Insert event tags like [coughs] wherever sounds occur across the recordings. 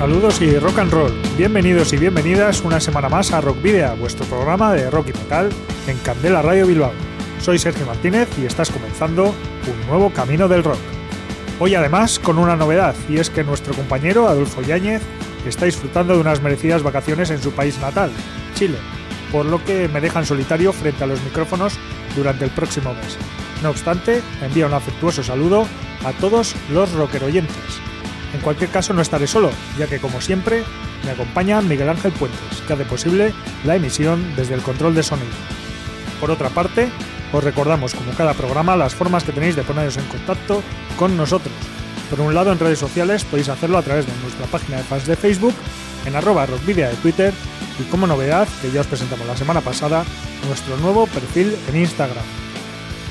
Saludos y rock and roll. Bienvenidos y bienvenidas una semana más a Rock Video, vuestro programa de rock y metal en Candela Radio Bilbao. Soy Sergio Martínez y estás comenzando un nuevo camino del rock. Hoy además con una novedad y es que nuestro compañero Adolfo Yáñez está disfrutando de unas merecidas vacaciones en su país natal, Chile, por lo que me deja en solitario frente a los micrófonos durante el próximo mes. No obstante, envía un afectuoso saludo a todos los rockeroyentes en cualquier caso no estaré solo, ya que como siempre me acompaña Miguel Ángel Puentes, que hace posible la emisión desde el control de sonido. Por otra parte, os recordamos como cada programa las formas que tenéis de poneros en contacto con nosotros. Por un lado en redes sociales podéis hacerlo a través de nuestra página de fans de Facebook, en arroba rockvidia de Twitter y como novedad, que ya os presentamos la semana pasada, nuestro nuevo perfil en Instagram.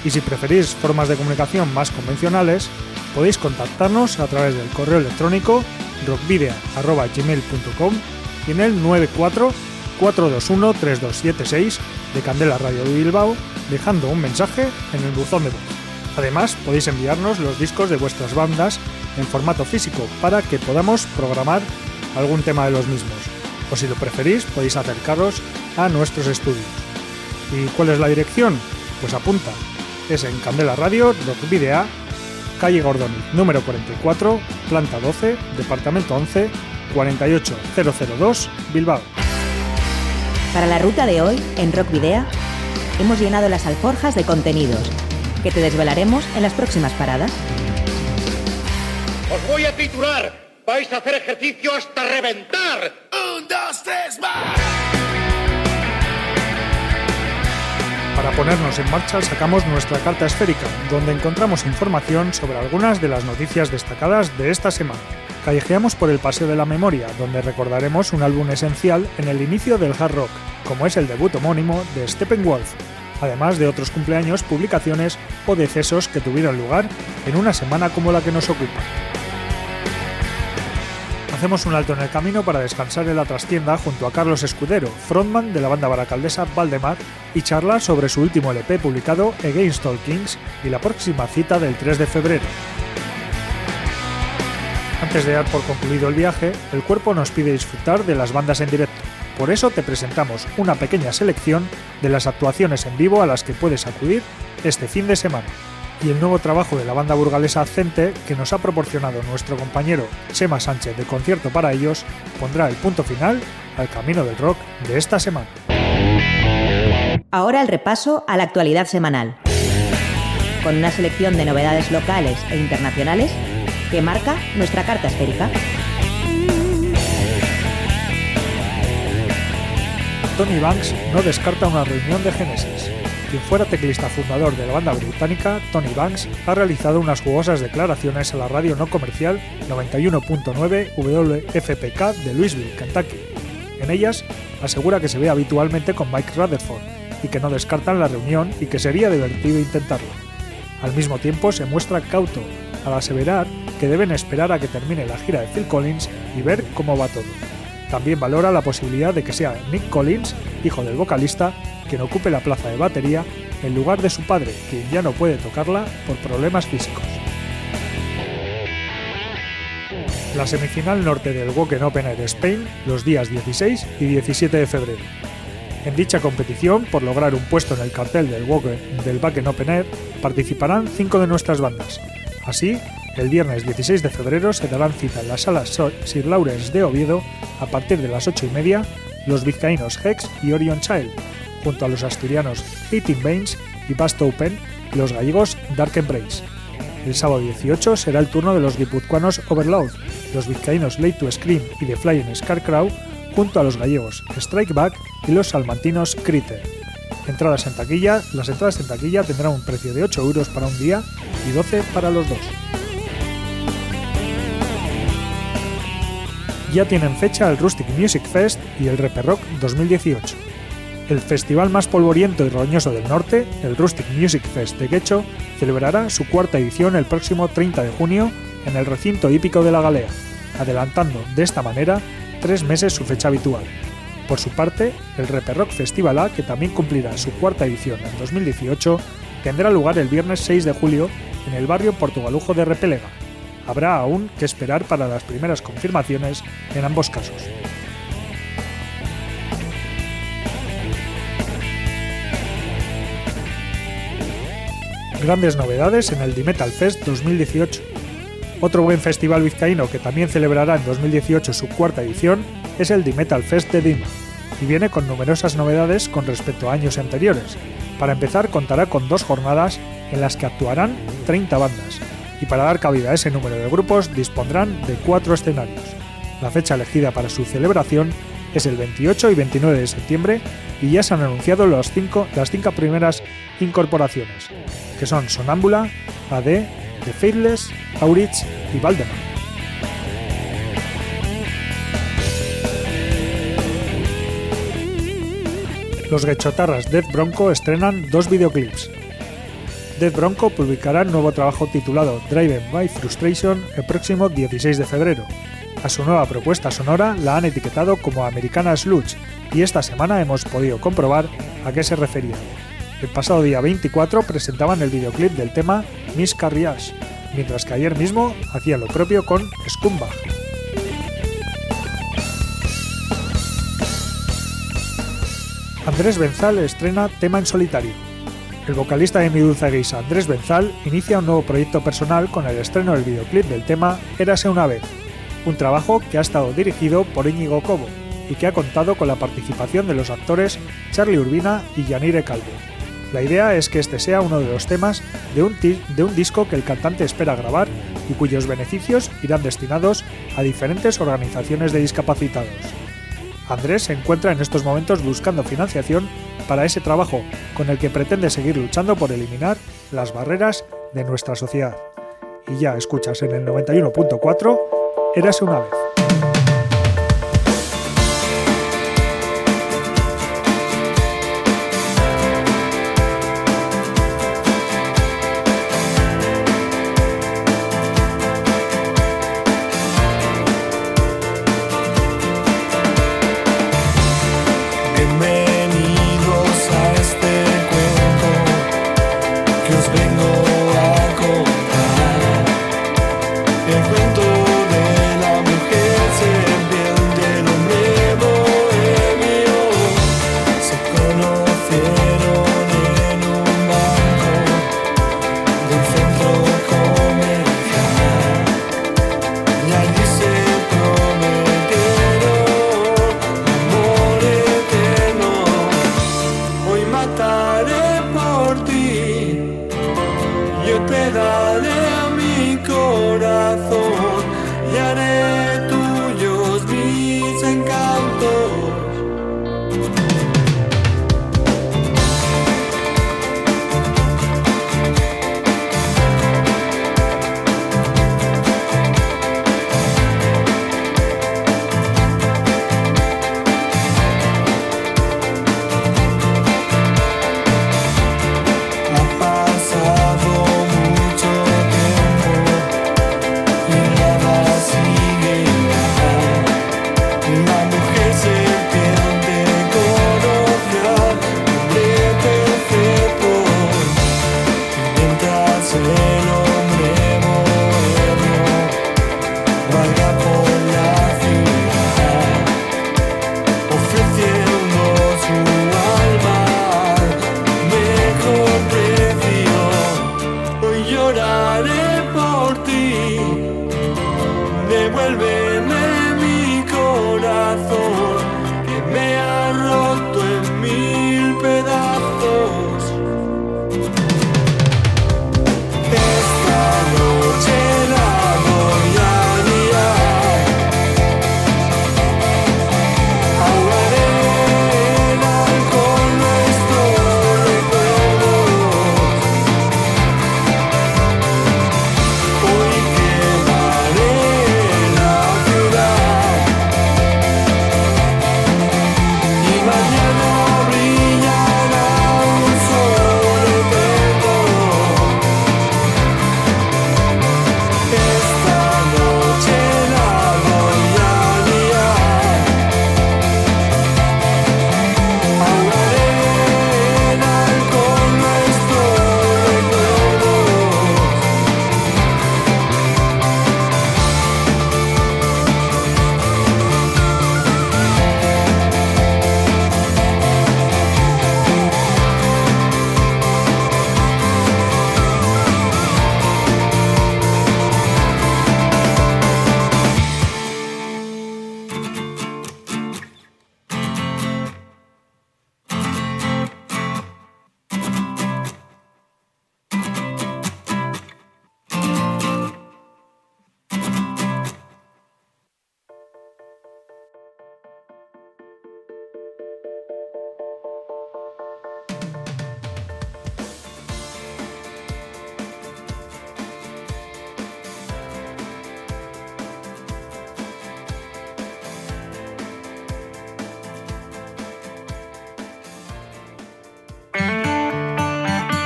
Y si preferís formas de comunicación más convencionales, podéis contactarnos a través del correo electrónico rockvidea.gmail.com y en el 94 421 3276 de Candela Radio de Bilbao, dejando un mensaje en el buzón de voz. Además, podéis enviarnos los discos de vuestras bandas en formato físico para que podamos programar algún tema de los mismos. O si lo preferís, podéis acercaros a nuestros estudios. ¿Y cuál es la dirección? Pues apunta. Es en Candela Radio, calle Gordoni, número 44, planta 12, departamento 11, 48002, Bilbao. Para la ruta de hoy, en Rock Video, hemos llenado las alforjas de contenidos que te desvelaremos en las próximas paradas. Os voy a titular. Vais a hacer ejercicio hasta reventar. Un, dos, tres, más. Para ponernos en marcha sacamos nuestra carta esférica, donde encontramos información sobre algunas de las noticias destacadas de esta semana. Callejeamos por el Paseo de la Memoria, donde recordaremos un álbum esencial en el inicio del hard rock, como es el debut homónimo de Steppenwolf, además de otros cumpleaños, publicaciones o decesos que tuvieron lugar en una semana como la que nos ocupa. Hacemos un alto en el camino para descansar en la trastienda junto a Carlos Escudero, frontman de la banda baracaldesa Valdemar, y charlar sobre su último LP publicado Against All Kings y la próxima cita del 3 de febrero. Antes de dar por concluido el viaje, el cuerpo nos pide disfrutar de las bandas en directo. Por eso te presentamos una pequeña selección de las actuaciones en vivo a las que puedes acudir este fin de semana y el nuevo trabajo de la banda burgalesa Accente que nos ha proporcionado nuestro compañero Chema Sánchez de Concierto para ellos pondrá el punto final al camino del rock de esta semana. Ahora el repaso a la actualidad semanal, con una selección de novedades locales e internacionales que marca nuestra carta esférica. Tony Banks no descarta una reunión de Genesis. Quien fuera teclista fundador de la banda británica, Tony Banks, ha realizado unas jugosas declaraciones a la radio no comercial 91.9 WFPK de Louisville, Kentucky. En ellas, asegura que se ve habitualmente con Mike Rutherford y que no descartan la reunión y que sería divertido intentarlo. Al mismo tiempo, se muestra cauto al aseverar que deben esperar a que termine la gira de Phil Collins y ver cómo va todo. También valora la posibilidad de que sea Nick Collins, hijo del vocalista, quien ocupe la plaza de batería en lugar de su padre, quien ya no puede tocarla por problemas físicos. La semifinal norte del Woken Open Air Spain los días 16 y 17 de febrero. En dicha competición, por lograr un puesto en el cartel del Woken del Wacken Open Air, participarán cinco de nuestras bandas. Así, el viernes 16 de febrero se darán cita en la sala Sir Lawrence de Oviedo a partir de las 8 y media los vizcaínos Hex y Orion Child, junto a los asturianos Eating Baines y Bast Open y los gallegos Dark Embrace. El sábado 18 será el turno de los guipuzcoanos Overload, los vizcaínos Late to Scream y The Flying Scarecrow, junto a los gallegos Strike Back y los salmantinos Critter. Entradas en taquilla, las entradas en taquilla tendrán un precio de 8 euros para un día y 12 para los dos. Ya tienen fecha el Rustic Music Fest y el Reper Rock 2018. El festival más polvoriento y roñoso del norte, el Rustic Music Fest de Quecho, celebrará su cuarta edición el próximo 30 de junio en el recinto hípico de la Galea, adelantando de esta manera tres meses su fecha habitual. Por su parte, el Reperrock Festival A, que también cumplirá su cuarta edición en 2018, tendrá lugar el viernes 6 de julio en el barrio portugalujo de Repelega. Habrá aún que esperar para las primeras confirmaciones en ambos casos. Grandes novedades en el Dimetal Fest 2018. Otro buen festival vizcaíno que también celebrará en 2018 su cuarta edición es el Dimetal Fest de Dima, y viene con numerosas novedades con respecto a años anteriores. Para empezar, contará con dos jornadas en las que actuarán 30 bandas, y para dar cabida a ese número de grupos dispondrán de cuatro escenarios. La fecha elegida para su celebración es el 28 y 29 de septiembre y ya se han anunciado las cinco primeras incorporaciones, que son Sonámbula, AD, The Faithless, Aurich y Valdemar. Los Gechotarras Death Bronco estrenan dos videoclips. Death Bronco publicará un nuevo trabajo titulado Driven by Frustration el próximo 16 de febrero. A su nueva propuesta sonora la han etiquetado como Americana Sludge y esta semana hemos podido comprobar a qué se refería. El pasado día 24 presentaban el videoclip del tema Miss Carriage, mientras que ayer mismo hacían lo propio con Scumbag. Andrés Benzal estrena tema en solitario. El vocalista de Mi Dulce Andrés Benzal, inicia un nuevo proyecto personal con el estreno del videoclip del tema Érase una vez, un trabajo que ha estado dirigido por Íñigo Cobo y que ha contado con la participación de los actores Charlie Urbina y Yanire Calvo. La idea es que este sea uno de los temas de un disco que el cantante espera grabar y cuyos beneficios irán destinados a diferentes organizaciones de discapacitados. Andrés se encuentra en estos momentos buscando financiación para ese trabajo con el que pretende seguir luchando por eliminar las barreras de nuestra sociedad. Y ya escuchas en el 91.4, Érase una vez.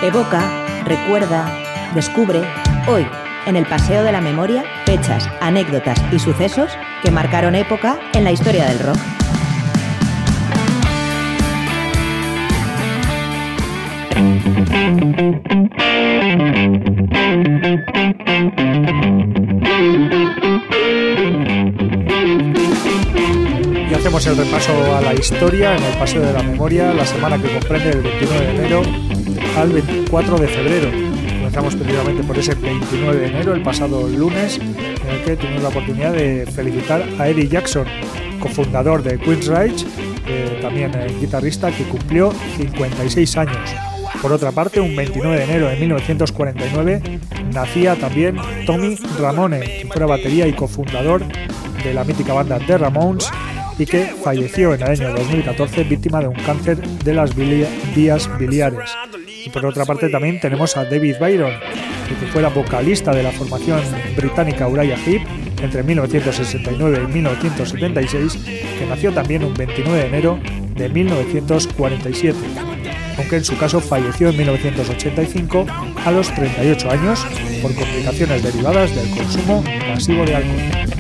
Evoca, recuerda, descubre, hoy, en el Paseo de la Memoria, fechas, anécdotas y sucesos que marcaron época en la historia del rock. Y hacemos el repaso a la historia en el Paseo de la Memoria, la semana que comprende el 29 de enero al 24 de febrero. Comenzamos precisamente por ese 29 de enero, el pasado lunes, en el que tuvimos la oportunidad de felicitar a Eddie Jackson, cofundador de Queensryche, eh, también el guitarrista que cumplió 56 años. Por otra parte, un 29 de enero de 1949 nacía también Tommy Ramone, quien fuera batería y cofundador de la mítica banda The Ramones y que falleció en el año 2014 víctima de un cáncer de las vías biliares. Por otra parte también tenemos a David Byron, que fuera vocalista de la formación británica Uriah Heep entre 1969 y 1976, que nació también un 29 de enero de 1947, aunque en su caso falleció en 1985 a los 38 años por complicaciones derivadas del consumo masivo de alcohol.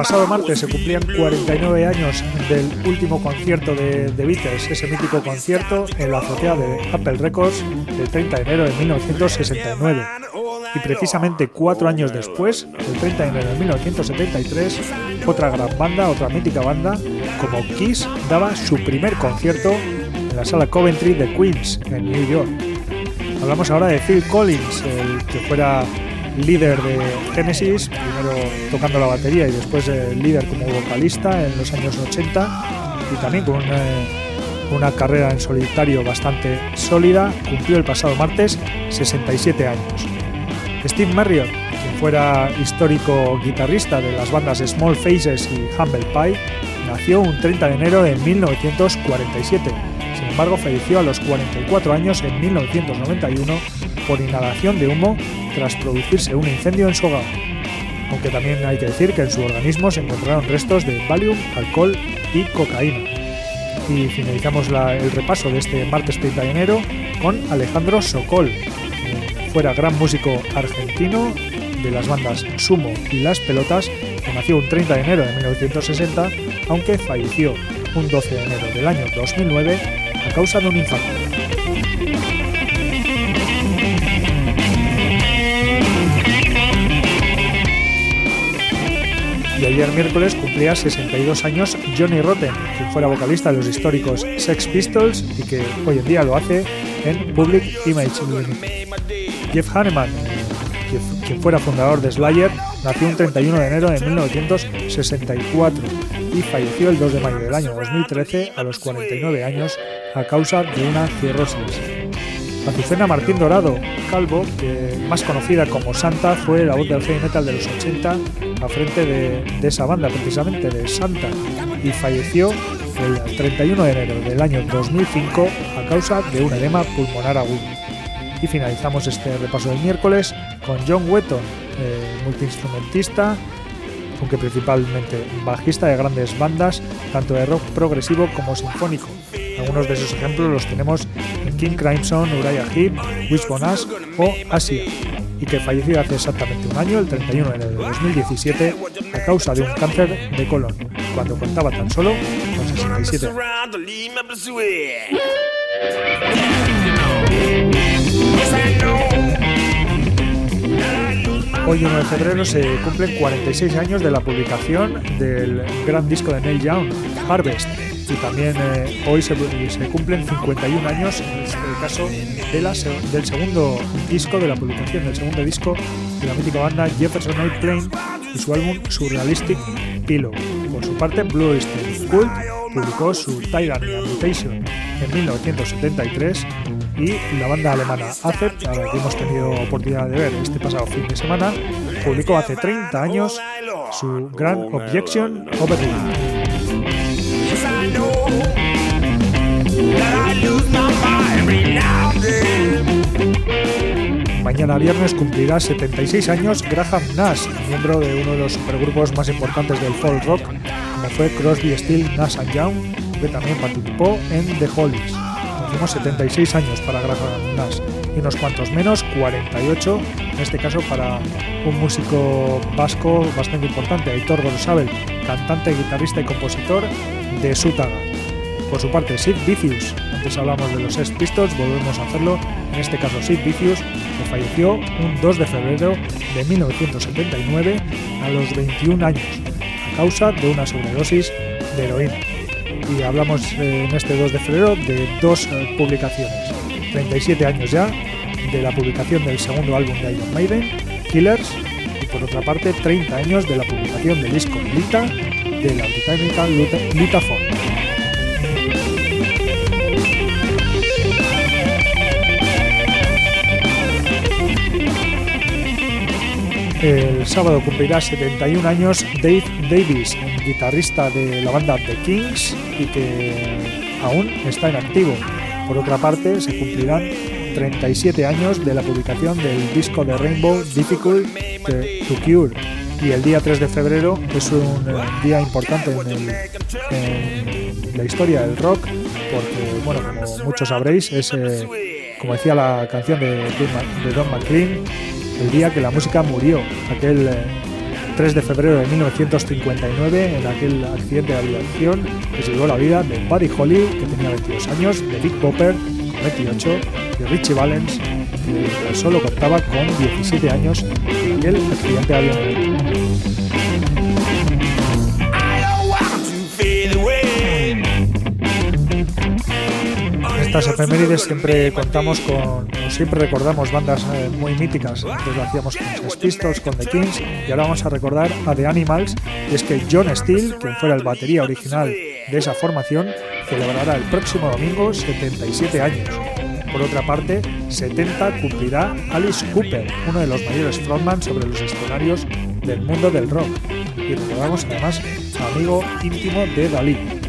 Pasado martes se cumplían 49 años del último concierto de The Beatles, ese mítico concierto en la azotea de Apple Records del 30 de enero de 1969. Y precisamente cuatro años después, el 30 de enero de 1973, otra gran banda, otra mítica banda, como Kiss, daba su primer concierto en la sala Coventry de Queens, en New York. Hablamos ahora de Phil Collins, el que fuera líder de Genesis, primero tocando la batería y después líder como vocalista en los años 80 y también con una, carrera en solitario bastante sólida, cumplió el pasado martes 67 años. Steve Marriott, quien fuera histórico guitarrista de las bandas Small Faces y Humble Pie, nació un 30 de enero de 1947. Sin embargo, falleció a los 44 años en 1991 por inhalación de humo tras producirse un incendio en su hogar. Aunque también hay que decir que en su organismo se encontraron restos de Valium, alcohol y cocaína. Y finalizamos el repaso de este martes 30 de enero con Alejandro Sokol, fuera gran músico argentino de las bandas Sumo y Las Pelotas, que nació un 30 de enero de 1960, aunque falleció un 12 de enero del año 2009 a causa de un infarto. Y ayer miércoles cumplía 62 años Johnny Rotten, quien fuera vocalista de los históricos Sex Pistols y que hoy en día lo hace en Public Image. Jeff Hanneman, quien fuera fundador de Slayer, nació un 31 de enero de 1964 y falleció el 2 de mayo del año 2013 a los 49 años a causa de una cirrosis. Azucena Martín Dorado, calvo, más conocida como Santa, fue la voz del heavy metal de los 80 a frente de, esa banda, precisamente de Santa, y falleció el 31 de enero del año 2005 a causa de un edema pulmonar agudo. Y finalizamos este repaso del miércoles con John Wetton, eh, multiinstrumentista, aunque principalmente bajista de grandes bandas, tanto de rock progresivo como sinfónico. Algunos de esos ejemplos los tenemos en King Crimson, Uriah Heep, Wishbone Ash o Asia y que falleció hace exactamente un año, el 31 de enero de 2017, a causa de un cáncer de colon, cuando contaba tan solo con 67 años. Hoy 1 de febrero se cumplen 46 años de la publicación del gran disco de Neil Young, Harvest, y también eh, hoy se, cumplen 51 años en el caso del segundo disco, de la publicación del segundo disco de la mítica banda Jefferson Airplane y su álbum Surrealistic Pillow. Por su parte, Blue Oyster Cult publicó su Tyranny Mutation en 1973 y la banda alemana Acept, a la que hemos tenido oportunidad de ver este pasado fin de semana, publicó hace 30 años su gran Objection Overruled. Mañana viernes cumplirá 76 años Graham Nash, miembro de uno de los supergrupos más importantes del folk rock, como fue Crosby, Steel, Nash Young, que también participó en The Hollies. Hicimos 76 años para Graham Nash y unos cuantos menos, 48, en este caso para un músico vasco bastante importante, Aitor Gorosabel, cantante, guitarrista y compositor de Sutaga. Por su parte, Sid Vicious, antes hablamos de los Sex Pistols, volvemos a hacerlo, en este caso Sid Vicious, que falleció un 2 de febrero de 1979 a los 21 años, a causa de una sobredosis de heroína. Y hablamos eh, en este 2 de febrero de dos eh, publicaciones. 37 años ya de la publicación del segundo álbum de Iron Maiden, Killers, y por otra parte 30 años de la publicación del disco Lita de la británica Litaphone. El sábado cumplirá 71 años Dave Davis, guitarrista de la banda The Kings y que aún está en activo. Por otra parte, se cumplirán 37 años de la publicación del disco de Rainbow Difficult to Cure. Y el día 3 de febrero es un eh, día importante en, la historia del rock, porque, bueno, como muchos sabréis, es, eh, como decía la canción de, de Don McLean, el día que la música murió, aquel 3 eh, de febrero de 1959, en aquel accidente de aviación que se llevó la vida de Buddy Holly, que tenía 22 años, de Big Popper, con 28, de Richie Valens, que solo contaba con 17 años en aquel accidente de aviación. Estas efemérides siempre contamos con, siempre recordamos bandas eh, muy míticas. Entonces lo hacíamos con los Pistols, con The Kings, y ahora vamos a recordar a The Animals. Y es que John Steele, quien fuera el batería original de esa formación, celebrará el próximo domingo 77 años. Por otra parte, 70 cumplirá Alice Cooper, uno de los mayores frontman sobre los escenarios del mundo del rock. Y recordamos además amigo íntimo de Dalí.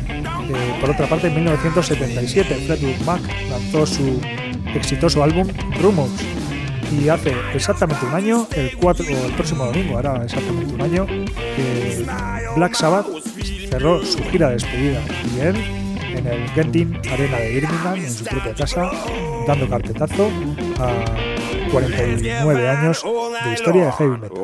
Eh, por otra parte, en 1977, Fleetwood Mac lanzó su exitoso álbum Rumors. Y hace exactamente un año, el, 4, o el próximo domingo, hará exactamente un año, que Black Sabbath cerró su gira de despedida y él en el Genting Arena de Birmingham, en su propia casa, dando carpetazo a 49 años de historia de heavy metal.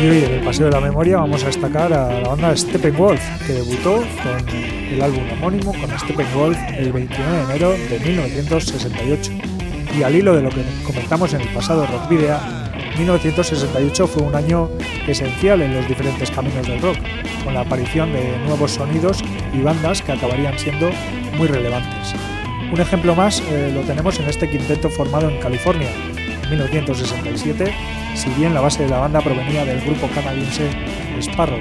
Y hoy en el Paseo de la Memoria vamos a destacar a la banda Steppenwolf, que debutó con el álbum homónimo con Steppenwolf el 29 de enero de 1968. Y al hilo de lo que comentamos en el pasado Rock Video, 1968 fue un año esencial en los diferentes caminos del rock, con la aparición de nuevos sonidos y bandas que acabarían siendo muy relevantes. Un ejemplo más eh, lo tenemos en este quinteto formado en California, 1967, si bien la base de la banda provenía del grupo canadiense Sparrow.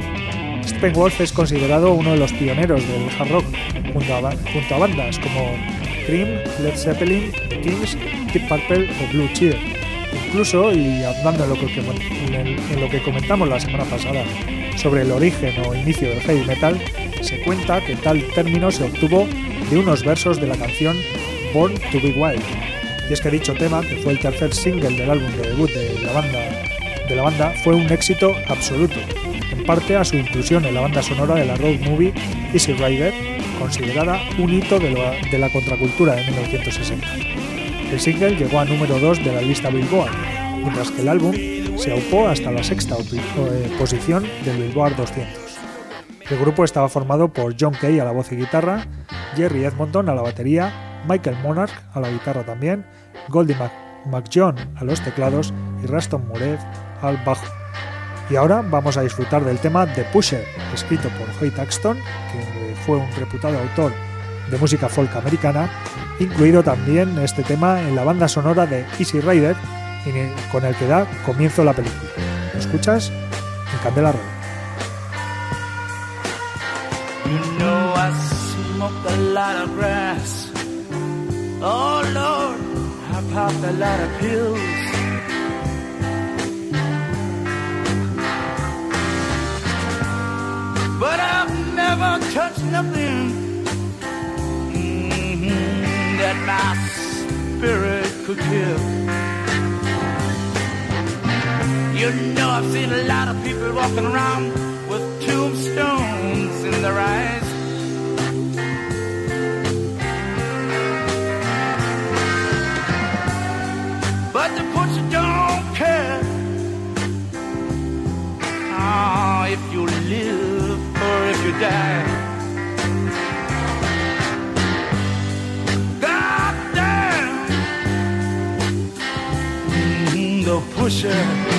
Steppenwolf es considerado uno de los pioneros del hard rock, junto a, bandas como Cream, Led Zeppelin, The Kings, Deep Purple o Blue Cheer. Incluso, y hablando en lo, que, en lo que comentamos la semana pasada sobre el origen o inicio del heavy metal, se cuenta que tal término se obtuvo de unos versos de la canción Born to Be Wild, y es que dicho tema, que fue el tercer single del álbum de debut de la banda, de la banda fue un éxito absoluto, en parte a su inclusión en la banda sonora de la road movie Easy Rider, considerada un hito de, la contracultura de 1960. El single llegó a número 2 de la lista Billboard, mientras que el álbum se aupó hasta la sexta eh, posición del Billboard 200. El grupo estaba formado por John Kay a la voz y guitarra, Jerry Edmonton a la batería, Michael Monarch a la guitarra también, Goldie McJohn a los teclados y Raston Murev al bajo. Y ahora vamos a disfrutar del tema The Pusher, escrito por Hoyt Axton, que fue un reputado autor de música folk americana, incluido también este tema en la banda sonora de Easy Rider, con el que da comienzo la película. ¿Lo escuchas? En Candela Road. Oh Lord, I popped a lot of pills. But I've never touched nothing mm-hmm, that my spirit could kill. You know I've seen a lot of people walking around with tombstones in their eyes. live or if you die. God damn, mm -hmm, the pusher.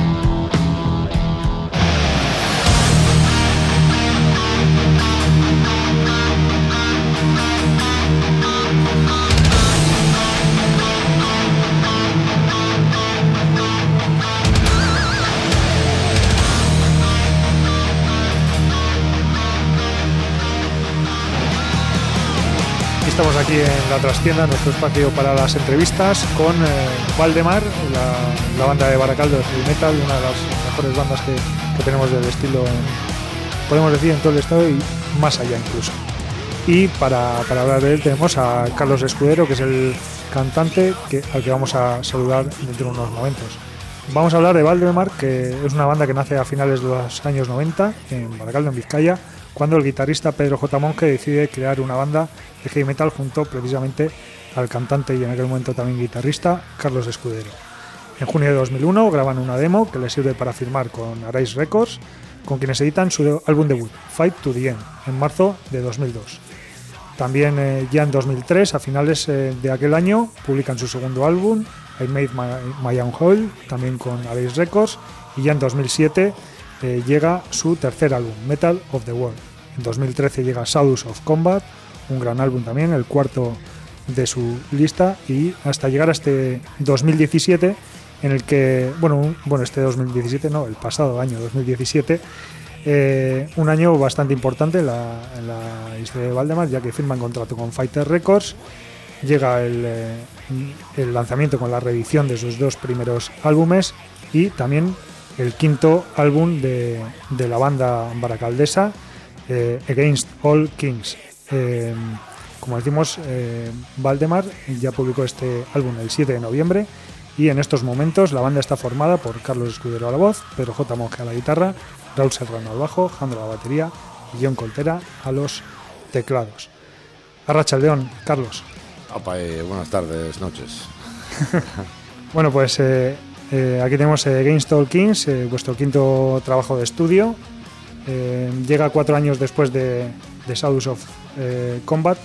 Estamos aquí en la trastienda, nuestro espacio para las entrevistas, con eh, Valdemar, la, banda de Baracaldo de Heavy Metal, una de las mejores bandas que, tenemos del estilo, podemos decir, en todo el estado y más allá incluso. Y para, hablar de él tenemos a Carlos Escudero, que es el cantante al que vamos a saludar dentro de unos momentos. Vamos a hablar de Valdemar, que es una banda que nace a finales de los años 90 en Baracaldo, en Vizcaya, cuando el guitarrista Pedro J. Monge decide crear una banda de heavy metal junto precisamente al cantante y en aquel momento también guitarrista Carlos Escudero. En junio de 2001 graban una demo que les sirve para firmar con Arise Records, con quienes editan su álbum debut, Fight to the End, en marzo de 2002. También eh, ya en 2003, a finales eh, de aquel año, publican su segundo álbum, I Made My, Own Hole, también con Arise Records, y ya en 2007 eh, llega su tercer álbum, Metal of the World. En 2013 llega Shadows of Combat, un gran álbum también, el cuarto de su lista, y hasta llegar a este 2017, en el que, bueno, bueno este 2017 no, el pasado año 2017, eh, un año bastante importante en la, historia de Valdemar, ya que firman contrato con Fighter Records, llega el, eh, el lanzamiento con la reedición de sus dos primeros álbumes y también el quinto álbum de, la banda baracaldesa, eh, Against All Kings. Eh, como decimos, eh, Valdemar ya publicó este álbum el 7 de noviembre y en estos momentos la banda está formada por Carlos Escudero a la voz, Pedro J. Monge a la guitarra, Raúl Serrano al bajo, Jandro a la batería y John Coltera a los teclados. Arracha el León, Carlos. buenas tardes, noches. [laughs] bueno, pues eh, aquí tenemos eh, Kings, eh, vuestro quinto trabajo de estudio. llega cuatro años después de, de Shadows of Combat.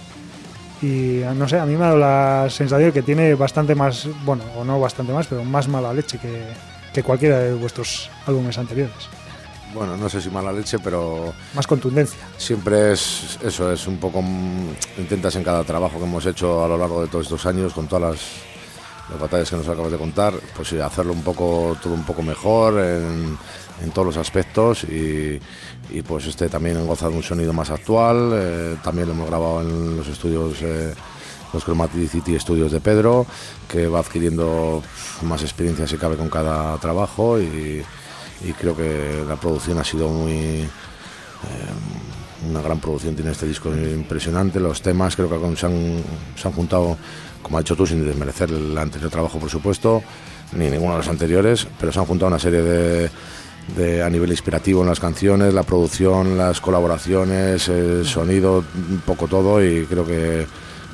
Y no sé, a mí me ha dado la sensación que tiene bastante más, bueno, o no bastante más, pero más mala leche que, que cualquiera de vuestros álbumes anteriores. Bueno, no sé si mala leche, pero... Más contundencia. Siempre es eso, es un poco... Intentas en cada trabajo que hemos hecho a lo largo de todos estos años, con todas las las batallas que nos acabas de contar, pues sí, hacerlo un poco, todo un poco mejor en, todos los aspectos y, pues este también goza de un sonido más actual, eh, también lo hemos grabado en los estudios, eh, los Chromaticity Studios de Pedro, que va adquiriendo más experiencia si cabe con cada trabajo y, creo que la producción ha sido muy... Eh, una gran producción tiene este disco impresionante, los temas creo que se han, se han juntado como ha hecho tú, sin desmerecer el anterior trabajo, por supuesto, ni ninguno de los anteriores, pero se han juntado una serie de, a nivel inspirativo en las canciones, la producción, las colaboraciones, el sonido, un poco todo, y creo que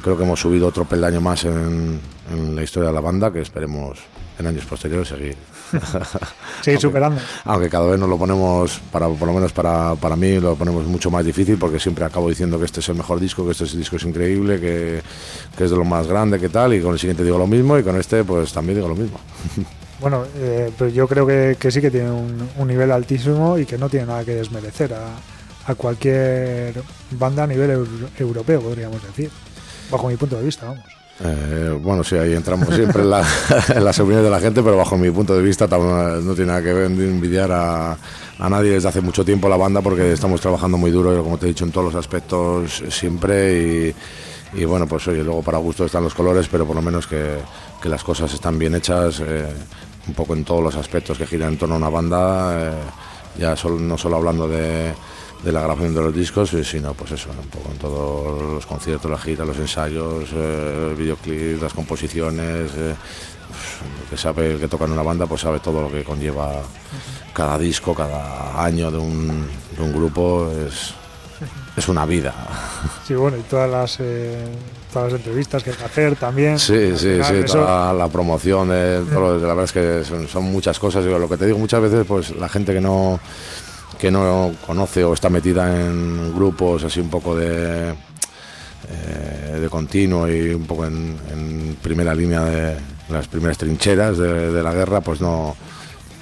creo que hemos subido otro peldaño más en, en la historia de la banda, que esperemos en años posteriores seguir. [laughs] Seguir superando. Aunque cada vez nos lo ponemos, para, por lo menos para, para mí, lo ponemos mucho más difícil porque siempre acabo diciendo que este es el mejor disco, que este disco es increíble, que, que es de lo más grande, que tal, y con el siguiente digo lo mismo y con este pues también digo lo mismo. [laughs] Bueno, eh, pero yo creo que, que, sí que tiene un, un, nivel altísimo y que no tiene nada que desmerecer a, a cualquier banda a nivel europeo, podríamos decir, bajo mi punto de vista, vamos. Eh, bueno, sí, ahí entramos siempre en, la, [laughs] las opiniones de la gente, pero bajo mi punto de vista no tiene nada que envidiar a, nadie desde hace mucho tiempo la banda porque estamos trabajando muy duro, como te he dicho, en todos los aspectos siempre y, bueno, pues oye, luego para gusto están los colores, pero por lo menos que, las cosas están bien hechas, eh, un poco en todos los aspectos que giran en torno a una banda, eh, ya no solo hablando de de la grabación de los discos, sino pues eso, un poco en todos los conciertos, las giras, los ensayos, eh, videoclips, las composiciones, eh, que sabe que toca en una banda, pues sabe todo lo que conlleva cada disco, cada año de un, de un grupo, es, es una vida. [laughs] Sí, bueno, y todas las, eh, todas las entrevistas que hay que hacer también. Sí, sí, sí, toda la promoción, de, todo, la verdad es que son, son muchas cosas. Lo que te digo muchas veces, pues la gente que no que no conoce o está metida en grupos así un poco de, eh, de continuo y un poco en, primera línea de las primeras trincheras de, la guerra, pues no,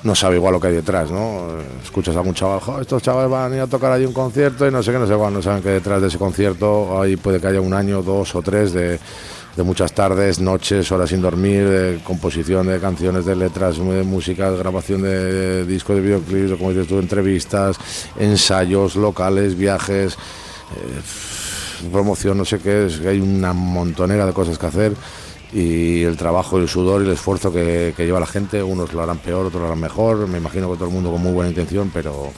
no sabe igual lo que hay detrás, ¿no? Escuchas a algún chaval, estos chavales van a ir a tocar allí un concierto y no sé qué, no sé cuál, no saben que detrás de ese concierto ahí puede que haya un año, dos o tres de, muchas tardes, noches, horas sin dormir, de composición de canciones, de letras, de música, grabación de, discos, de videoclips, como dices tú, entrevistas, ensayos locales, viajes. Eh, promoción, no sé qué, es, hay una montonera de cosas que hacer y el trabajo, el sudor y el esfuerzo que, lleva la gente, unos lo harán peor, otros lo harán mejor, me imagino que todo el mundo con muy buena intención, pero,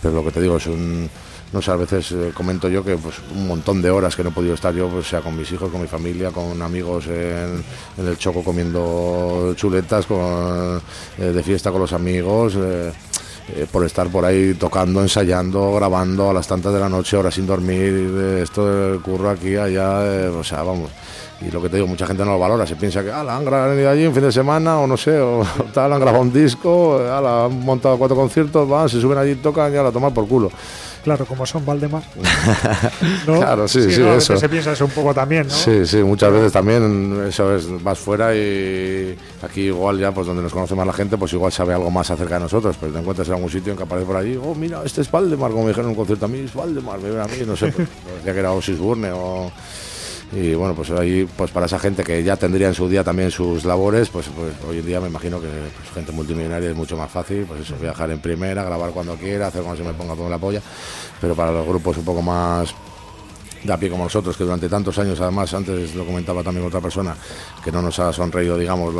pero lo que te digo es un, a veces eh, comento yo que pues un montón de horas que no he podido estar yo, pues sea con mis hijos, con mi familia, con amigos en, el choco comiendo chuletas, con, eh, de fiesta con los amigos. Eh, por estar por ahí tocando, ensayando, grabando a las tantas de la noche, horas sin dormir, esto curro aquí, allá, o sea, vamos, y lo que te digo, mucha gente no lo valora, se piensa que, ah, la han grabado allí un fin de semana, o no sé, o [laughs] tal, han grabado un disco, ah, han montado cuatro conciertos, van, se suben allí, tocan y a la tomar por culo. Claro, como son Valdemar. [laughs] Claro, sí, sí, eso. Se piensa eso un poco también, ¿no? Sí, sí, muchas veces también eso es, vas fuera y aquí igual ya, pues donde nos conoce más la gente, pues igual sabe algo más acerca de nosotros, pero te encuentras en algún sitio en que aparece por allí, oh, mira, este es Valdemar, como me dijeron en un concierto a mí, es Valdemar, me ven a mí, no sé, pues, [laughs] decía que era Osis Burne o y bueno pues ahí pues para esa gente que ya tendría en su día también sus labores pues, pues hoy en día me imagino que pues, gente multimillonaria es mucho más fácil pues eso viajar en primera grabar cuando quiera hacer cuando se me ponga todo la polla. Pero para los grupos un poco más de a pie como nosotros, que durante tantos años, además, antes lo comentaba también otra persona, que no nos ha sonreído, digamos,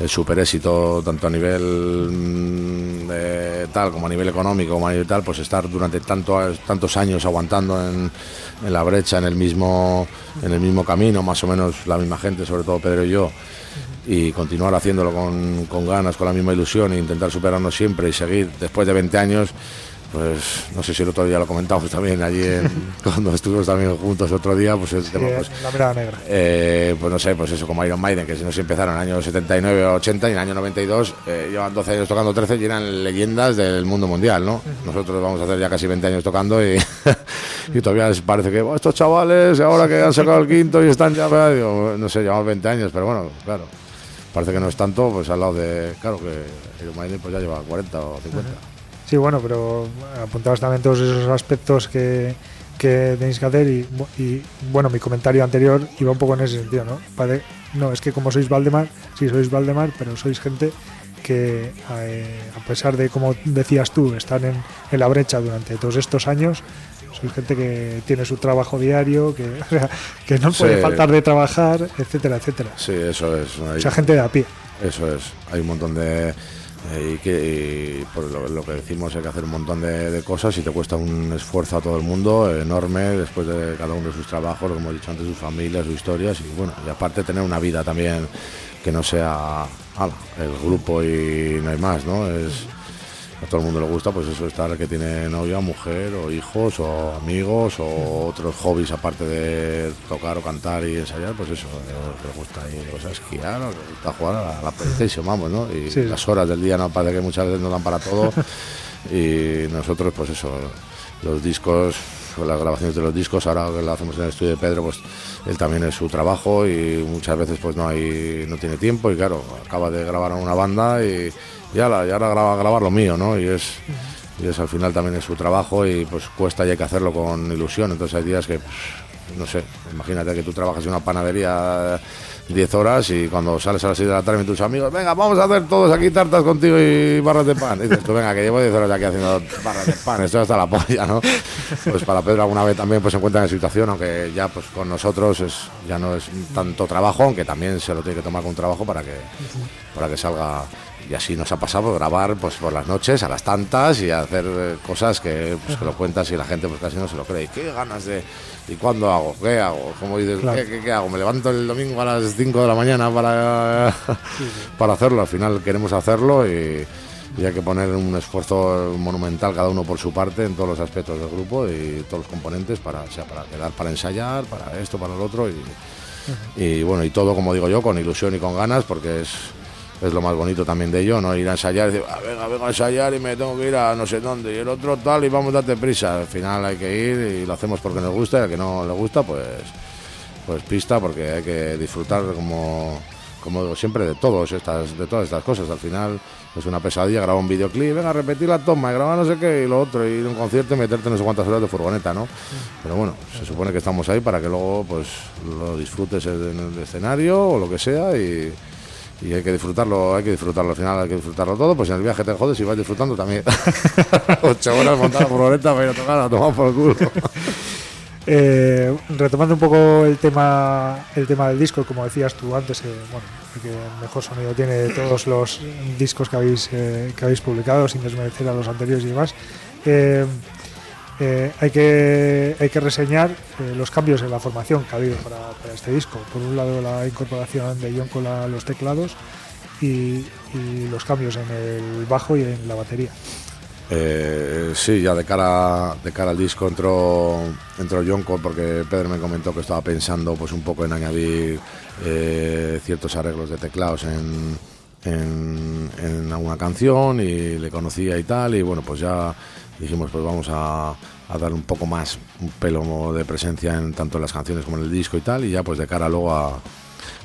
el super éxito, tanto a nivel mm, tal como a nivel económico, como a nivel tal, pues estar durante tanto, tantos años aguantando en, en la brecha, en el mismo, en el mismo camino, más o menos la misma gente, sobre todo Pedro y yo, y continuar haciéndolo con, con ganas, con la misma ilusión e intentar superarnos siempre y seguir después de 20 años pues no sé si el otro día lo comentamos también allí [laughs] cuando estuvimos también juntos otro día pues el tema pues, la mirada negra. eh, pues no sé pues eso como Iron Maiden que si no se empezaron en el año 79 o 80 y en el año 92 eh, llevan 12 años tocando 13 y eran leyendas del mundo mundial ¿no? nosotros vamos a hacer ya casi 20 años tocando y, [laughs] y todavía les parece que estos chavales ahora que han sacado el quinto y están ya [laughs] no sé llevamos 20 años pero bueno claro. Parece que no es tanto pues al lado de claro que Iron Maiden pues ya lleva 40 o 50 Sí, bueno, pero apuntabas también todos esos aspectos que, tenéis que hacer y, bueno, mi comentario anterior iba un poco en ese sentido, ¿no? no, es que como sois Valdemar, sí sois Valdemar, pero sois gente que eh, a pesar de, como decías tú, estar en, la brecha durante todos estos años, sois gente que tiene su trabajo diario, que, [laughs] que no puede faltar de trabajar, etcétera, etcétera. Sí, eso es. O sea, gente de a pie. Eso es. Hay un montón de y que por lo, que decimos hay que hacer un montón de, cosas y te cuesta un esfuerzo a todo el mundo enorme después de cada uno de sus trabajos, como he dicho antes, sus familias, sus historias y bueno, y aparte tener una vida también que no sea el grupo y no hay más, ¿no? Es, a todo el mundo le gusta, pues eso, estar que tiene novia, mujer, o hijos, o amigos, o otros hobbies aparte de tocar o cantar y ensayar, pues eso, eh, le gusta ir o sea, esquiar, o le gusta jugar a la PlayStation, vamos, ¿no? Y las horas del día no parece que muchas veces no dan para todo. [laughs] y nosotros, pues eso, los discos, las grabaciones de los discos, ahora que lo hacemos en el estudio de Pedro, pues él también es su trabajo y muchas veces pues no hay no tiene tiempo y claro, acaba de grabar a una banda y ya la, ya graba grabar lo mío, ¿no? Y es, y es al final también es su trabajo y pues cuesta y hay que hacerlo con ilusión. Entonces hay días que, no sé, imagínate que tú trabajas en una panadería 10 horas y cuando sales a las 6 de la tarde con tus amigos, venga, vamos a hacer todos aquí tartas contigo y barras de pan. Y dices tú, venga, que llevo 10 horas aquí haciendo barras de pan, esto hasta la polla, ¿no? Pues para Pedro alguna vez también pues se encuentra en situación, aunque ya pues con nosotros es, ya no es tanto trabajo, aunque también se lo tiene que tomar con trabajo para que, para que salga y así nos ha pasado grabar pues por las noches a las tantas y hacer eh, cosas que, pues, que lo cuentas y la gente pues casi no se lo cree. ¿Y qué ganas de.? ¿Y cuándo hago? ¿Qué hago? como dices? ¿qué, hago? ¿Me levanto el domingo a las 5 de la mañana para, [laughs] para hacerlo? Al final queremos hacerlo y, hay que poner un esfuerzo monumental cada uno por su parte en todos los aspectos del grupo y todos los componentes para, sea, para quedar, para ensayar, para esto, para lo otro y, y bueno, y todo como digo yo, con ilusión y con ganas porque es es lo más bonito también de ello, ¿no? Ir a ensayar decir, ah, venga, vengo a ensayar y me tengo que ir a no sé dónde, y el otro tal, y vamos, date prisa. Al final hay que ir y lo hacemos porque nos gusta, y al que no le gusta, pues, pues pista, porque hay que disfrutar como, como siempre, de todos estas, de todas estas cosas. Al final es una pesadilla grabar un videoclip, venga, a repetir la toma, y grabar no sé qué y lo otro, ir a un concierto y meterte no sé cuántas horas de furgoneta, ¿no? Pero bueno, se supone que estamos ahí para que luego pues lo disfrutes en el escenario o lo que sea y y hay que disfrutarlo, hay que disfrutarlo al final, hay que disfrutarlo todo, pues en el viaje te jodes y vas disfrutando también. [laughs] Ocho horas montada por horeta para ir a tocar a tomar por el culo. [laughs] Eh, retomando un poco el tema el tema del disco, como decías tú antes, eh, bueno, el mejor sonido tiene de todos los discos que habéis eh, que habéis publicado, sin desmerecer a los anteriores y demás. Eh, hay, que, hay que reseñar eh, los cambios en la formación que ha habido para, este disco. Por un lado, la incorporación de John con los teclados y, los cambios en el bajo y en la batería. Eh, sí, ya de cara, de cara al disco entró, entró Yonko porque Pedro me comentó que estaba pensando pues un poco en añadir ciertos arreglos de teclados en, en, en alguna canción y le conocía y tal y bueno pues ya dijimos pues vamos a, darle un poco más un pelo de presencia en tanto en las canciones como en el disco y tal y ya pues de cara luego a,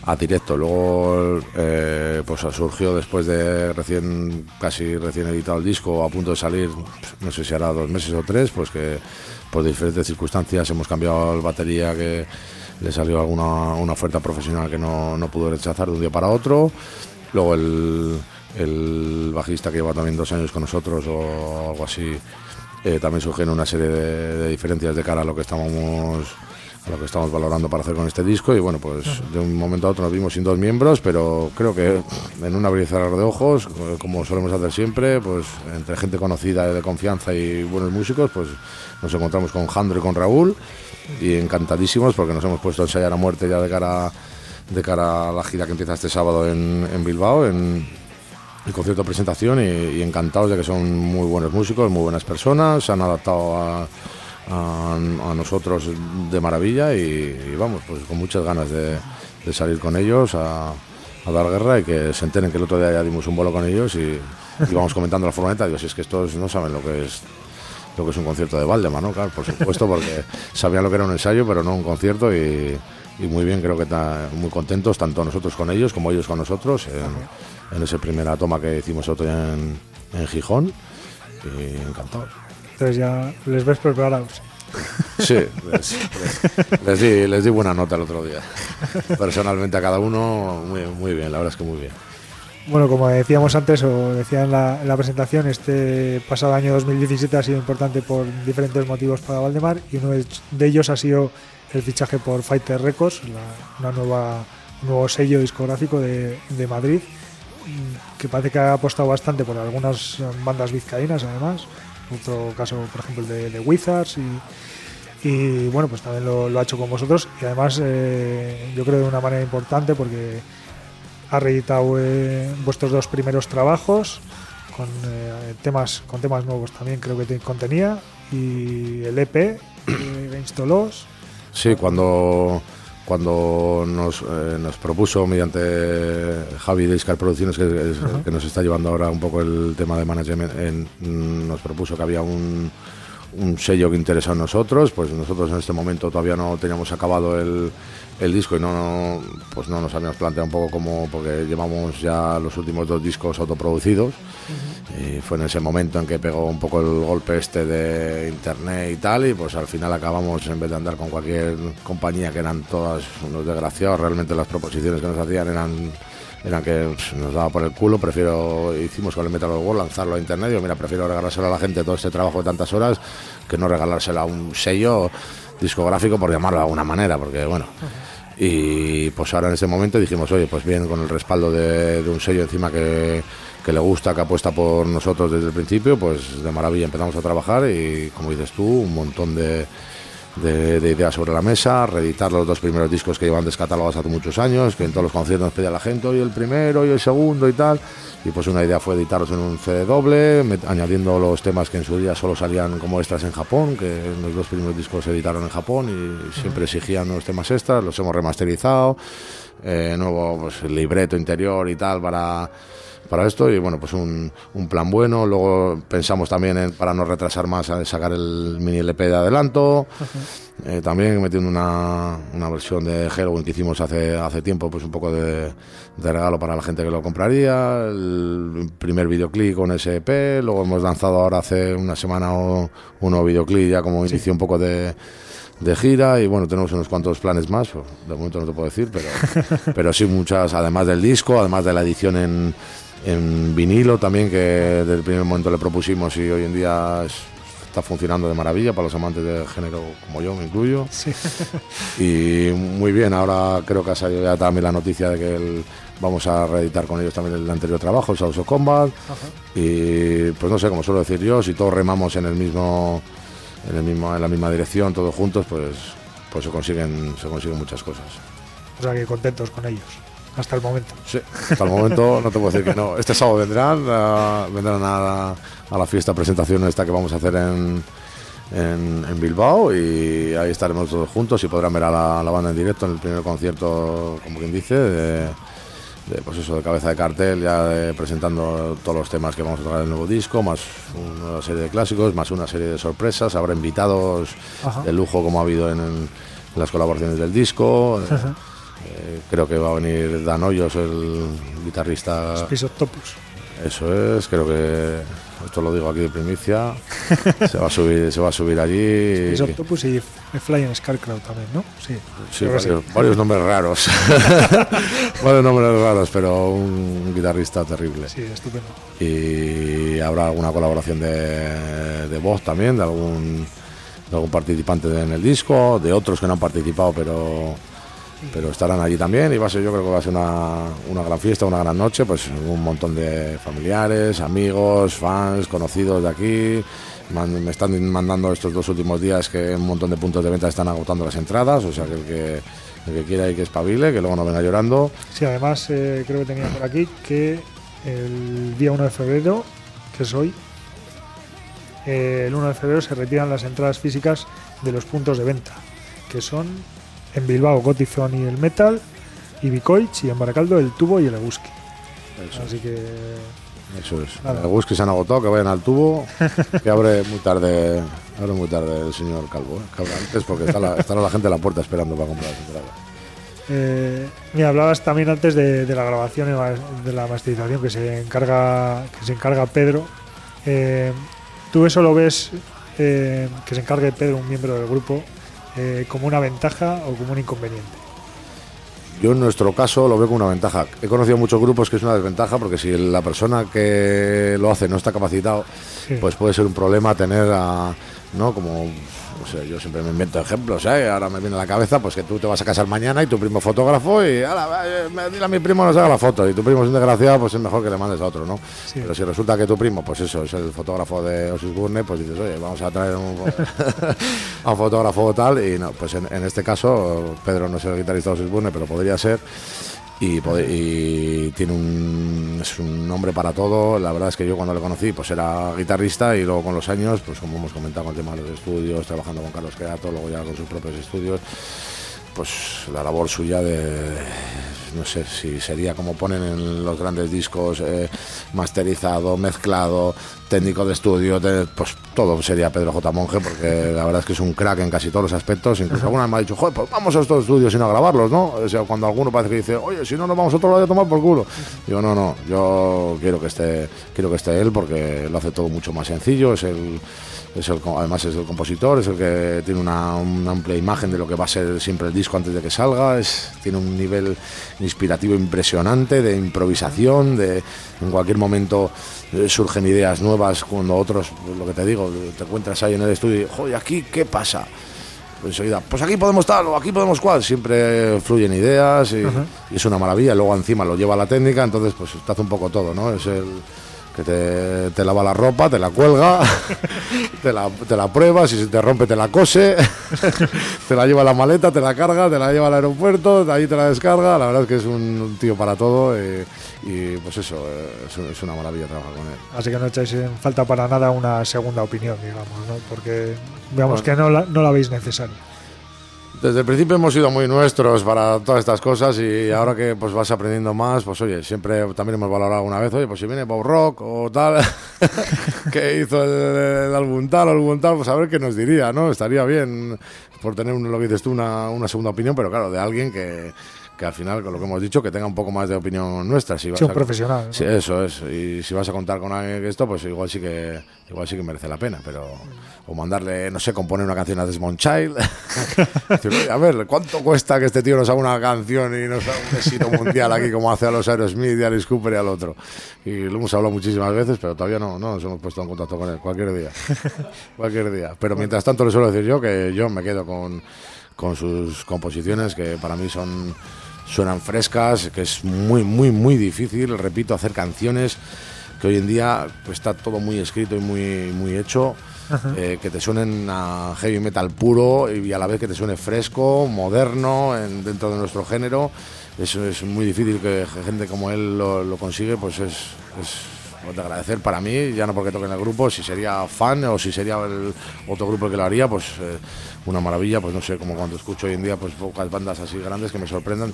a directo. Luego eh, pues surgió después de recién casi recién editado el disco, a punto de salir, no sé si hará dos meses o tres, pues que por diferentes circunstancias hemos cambiado el batería que le salió alguna una oferta profesional que no, no pudo rechazar de un día para otro. Luego el, el bajista que lleva también dos años con nosotros o algo así, eh, también surgieron una serie de, diferencias de cara a lo que estábamos a lo que estamos valorando para hacer con este disco. Y bueno pues de un momento a otro nos vimos sin dos miembros pero creo que en un abrir y cerrar de ojos eh, como solemos hacer siempre pues entre gente conocida de confianza y buenos músicos pues nos encontramos con Jandro y con Raúl y encantadísimos porque nos hemos puesto a ensayar a muerte ya de cara de cara a la gira que empieza este sábado en, en Bilbao en, el concierto de presentación y, encantados de que son muy buenos músicos, muy buenas personas, se han adaptado a, nosotros de maravilla y, vamos, pues con muchas ganas de, salir con ellos a, dar guerra y que se enteren que el otro día ya dimos un bolo con ellos y, vamos comentando la furgoneta, digo, si es que estos no saben lo que es lo que es un concierto de Valdemar, ¿no? Claro, por supuesto, porque sabían lo que era un ensayo, pero no un concierto y, muy bien, creo que está muy contentos, tanto nosotros con ellos como ellos con nosotros, en esa primera toma que hicimos otro día en, en Gijón y encantados. Entonces ya les ves preparados. [laughs] Sí, les, les- les di, les di buena nota el otro día. Personalmente a cada uno, muy, muy bien, la verdad es que muy bien. Bueno, como decíamos antes o decía en la, en la presentación, este pasado año 2017 ha sido importante por diferentes motivos para Valdemar y uno de- ellos ha sido el fichaje por Fighter Records, la- una nueva, un nuevo sello discográfico de, de Madrid, que parece que ha apostado bastante por algunas eh, bandas vizcaínas además, otro caso por ejemplo el de, de Wizards y, y bueno pues también lo, lo ha hecho con vosotros. Y además eh, yo creo de una manera importante porque ha reeditado eh, vuestros dos primeros trabajos con eh, temas con temas nuevos también creo que te contenía y el EP Against [coughs] Sí, cuando, cuando nos, eh, nos propuso mediante Javi de Iscar Producciones, que, es el que nos está llevando ahora un poco el tema de management, en- mm, nos propuso que había un, un sello que interesaba a nosotros, pues nosotros en este momento todavía no teníamos acabado el, el disco y no, no, pues no nos habíamos planteado un poco como, porque llevamos ya los últimos dos discos autoproducidos. Y fue en ese momento en que pegó un poco el golpe este de internet y tal y pues al final acabamos en vez de andar con cualquier compañía que eran todas unos desgraciados realmente las proposiciones que nos hacían eran eran que pff, nos daba por el culo prefiero hicimos con el Metal World lanzarlo a internet digo mira prefiero regalárselo a la gente todo este trabajo de tantas horas que no regalárselo a un sello discográfico por llamarlo de alguna manera porque bueno y pues ahora en ese momento dijimos, oye, pues bien, con el respaldo de, un sello encima que, que le gusta, que apuesta por nosotros desde el principio, pues de maravilla empezamos a trabajar y como dices tú, un montón de, de, de ideas sobre la mesa, reeditar los dos primeros discos que llevan descatalogados hace muchos años, que en todos los conciertos pedía la gente, hoy el primero, y el segundo y tal. Y pues una idea fue editarlos en un CD doble, añadiendo los temas que en su día solo salían como extras en Japón, que los dos primeros discos se editaron en Japón y siempre exigían unos temas extras, los hemos remasterizado, eh, nuevo pues, libreto interior y tal para para esto y bueno, pues un, un plan bueno. Luego pensamos también en, para no retrasar más, a sacar el mini LP de adelanto. Eh, también metiendo una, una versión de Halloween que hicimos hace, hace tiempo, pues un poco de, de regalo para la gente que lo compraría. El primer videoclip con ese EP. Luego hemos lanzado ahora hace una semana o- un nuevo videoclip ya como inicio un poco de, de gira y bueno, tenemos unos cuantos planes más, pues, de momento no te puedo decir, pero, [laughs] pero sí muchas, además del disco, además de la edición en, en vinilo también, que desde el primer momento le propusimos y hoy en día es- está funcionando de maravilla para los amantes del género como yo, me incluyo. Sí. [laughs] Y muy bien, ahora creo que ha salido ya también la noticia de que el- vamos a reeditar con ellos también el anterior trabajo, el of Combat. Y pues no sé, como suelo decir yo, si todos remamos en el mismo, en el mismo, en la misma dirección, todos juntos, pues, pues se consiguen, se consiguen muchas cosas. O sea que contentos con ellos. Hasta el momento. Sí, hasta el momento no te puedo decir que no. Este sábado vendrán, ah, vendrán a, a la fiesta presentación esta que vamos a hacer en, en, en Bilbao y ahí estaremos todos juntos y podrán ver a la, banda en directo en el primer concierto, como quien dice, de, de, pues eso, de cabeza de cartel, ya de- presentando todos los temas que vamos a traer en el nuevo disco, más una serie de clásicos, más una serie de sorpresas. Habrá invitados Ajá. de lujo como ha habido en, en las colaboraciones del disco. Eh, creo que va a venir Dan Hoyos, el guitarrista. Space Octopus. Eso es, creo que esto lo digo aquí de primicia. [laughs] se va a subir, se va a subir allí. Space Octopus y Flying Scarecrow también, ¿no? Sí. Varios, varios nombres raros. [laughs] [laughs] varios nombres raros, pero un guitarrista terrible. Sí, estupendo. Y habrá alguna colaboración de, de voz también, de algún, de algún participante en el disco, de otros que no han participado, pero, pero estarán allí también. Y va a ser, yo creo que va a ser una, una gran fiesta, una gran noche, pues un montón de familiares, amigos, fans, conocidos de aquí. Me están mandando estos dos últimos días que un montón de puntos de venta están agotando las entradas, o sea que el que, el que quiera y que espabile, que luego no venga llorando. Sí, además eh, creo que tenía por aquí que el día 1 de febrero, que es hoy, eh, el 1 de febrero se retiran las entradas físicas de los puntos de venta, que son en Bilbao, Gotizón y el Metal, y Bicoich, y en Baracaldo el Tubo y el Eguski. Así que Eso es. Nada. El que se han agotado, que vayan al tubo, que abre muy tarde, abre muy tarde el señor Calvo, ¿eh? que antes porque está la, estará la gente a la puerta esperando para comprar las entradas. Eh, mira, hablabas también antes de, de la grabación y de la masterización que se encarga que se encarga Pedro. Eh, ¿Tú eso lo ves eh, que se encargue Pedro, un miembro del grupo, eh, como una ventaja o como un inconveniente? Yo en nuestro caso lo veo como una ventaja. He conocido muchos grupos que es una desventaja porque si la persona que lo hace no está capacitado, Sí. pues puede ser un problema tener a, ¿no? Como, o sea, yo siempre me invento ejemplos, ¿eh? Ahora me viene a la cabeza, pues que tú te vas a casar mañana y tu primo fotógrafo y, ala, eh, dile a mi primo nos haga la foto y tu primo es un desgraciado, pues es mejor que le mandes a otro, ¿no? Sí. Pero si resulta que tu primo, pues eso, es el fotógrafo de Osisburne, pues dices, oye, vamos a traer un, [laughs] a un fotógrafo tal y no, pues en, en este caso Pedro no es el guitarrista de Osisburne, pero podría ser y, tiene un, es un nombre para todo. La verdad es que yo cuando le conocí pues era guitarrista y luego con los años, pues como hemos comentado con el tema de los estudios, trabajando con Carlos Creato, luego ya con sus propios estudios, pues la labor suya de no sé si sería como ponen en los grandes discos eh, masterizado, mezclado, técnico de estudio, pues todo sería Pedro J. Monge porque la verdad es que es un crack en casi todos los aspectos, incluso alguna vez me ha dicho, joder, pues vamos a estos estudios y no a grabarlos, ¿no? O sea, cuando alguno parece que dice, oye, si no nos vamos a otro lado a tomar por culo. Digo, no, no, yo quiero que esté, quiero que esté él porque lo hace todo mucho más sencillo, es el es el, además es el compositor, es el que tiene una, una amplia imagen de lo que va a ser siempre el disco antes de que salga, es, tiene un nivel inspirativo impresionante de improvisación, de en cualquier momento eh, surgen ideas nuevas cuando otros, pues, lo que te digo, te encuentras ahí en el estudio y, joder, aquí qué pasa. Pues enseguida, pues aquí podemos tal o aquí podemos cual, siempre fluyen ideas y, y es una maravilla. Luego encima lo lleva a la técnica, entonces pues te hace un poco todo, ¿no? Es el que te, te lava la ropa, te la cuelga, [laughs] te la, te la prueba, si se te rompe te la cose, [laughs] te la lleva a la maleta, te la carga, te la lleva al aeropuerto, de ahí te la descarga. La verdad es que es un tío para todo y, y, pues eso, eh, es, es una maravilla trabajar con él. Así que no echáis en falta para nada una segunda opinión, digamos, ¿no? Porque veamos Bueno. que no la, no la veis necesaria. Desde el principio hemos sido muy nuestros para todas estas cosas y ahora que pues vas aprendiendo más, pues oye, siempre también hemos valorado una vez, oye, pues si viene Bob Rock o tal, [laughs] que hizo el, álbum tal o el álbum tal, pues a ver qué nos diría, ¿no? Estaría bien por tener, lo que dices tú, una, una segunda opinión, pero claro, de alguien que que al final, con lo que hemos dicho, que tenga un poco más de opinión nuestra. Si vas un profesional. Sí, eso es. Y si vas a contar con alguien que esto, pues igual sí que igual sí que merece la pena. Pero o mandarle, no sé, componer una canción a Desmond Child. [laughs] a ver, ¿cuánto cuesta que este tío nos haga una canción y nos haga un éxito mundial aquí como hace a los Aerosmith y a Alice Cooper y al otro? Y lo hemos hablado muchísimas veces, pero todavía no, no nos hemos puesto en contacto con él. Cualquier día. [laughs] Cualquier día. Pero mientras tanto le suelo decir yo que yo me quedo con, con sus composiciones que para mí son suenan frescas, que es muy, muy, muy difícil, repito, hacer canciones que hoy en día pues, está todo muy escrito y muy, muy hecho. Eh, que te suenen a heavy metal puro y a la vez que te suene fresco, moderno en, dentro de nuestro género. Eso es muy difícil que gente como él lo, consigue, pues es, es de agradecer para mí, ya no porque toque en el grupo, si sería fan o si sería el otro grupo que lo haría, pues eh, una maravilla, pues no sé, como cuando escucho hoy en día pues pocas bandas así grandes que me sorprendan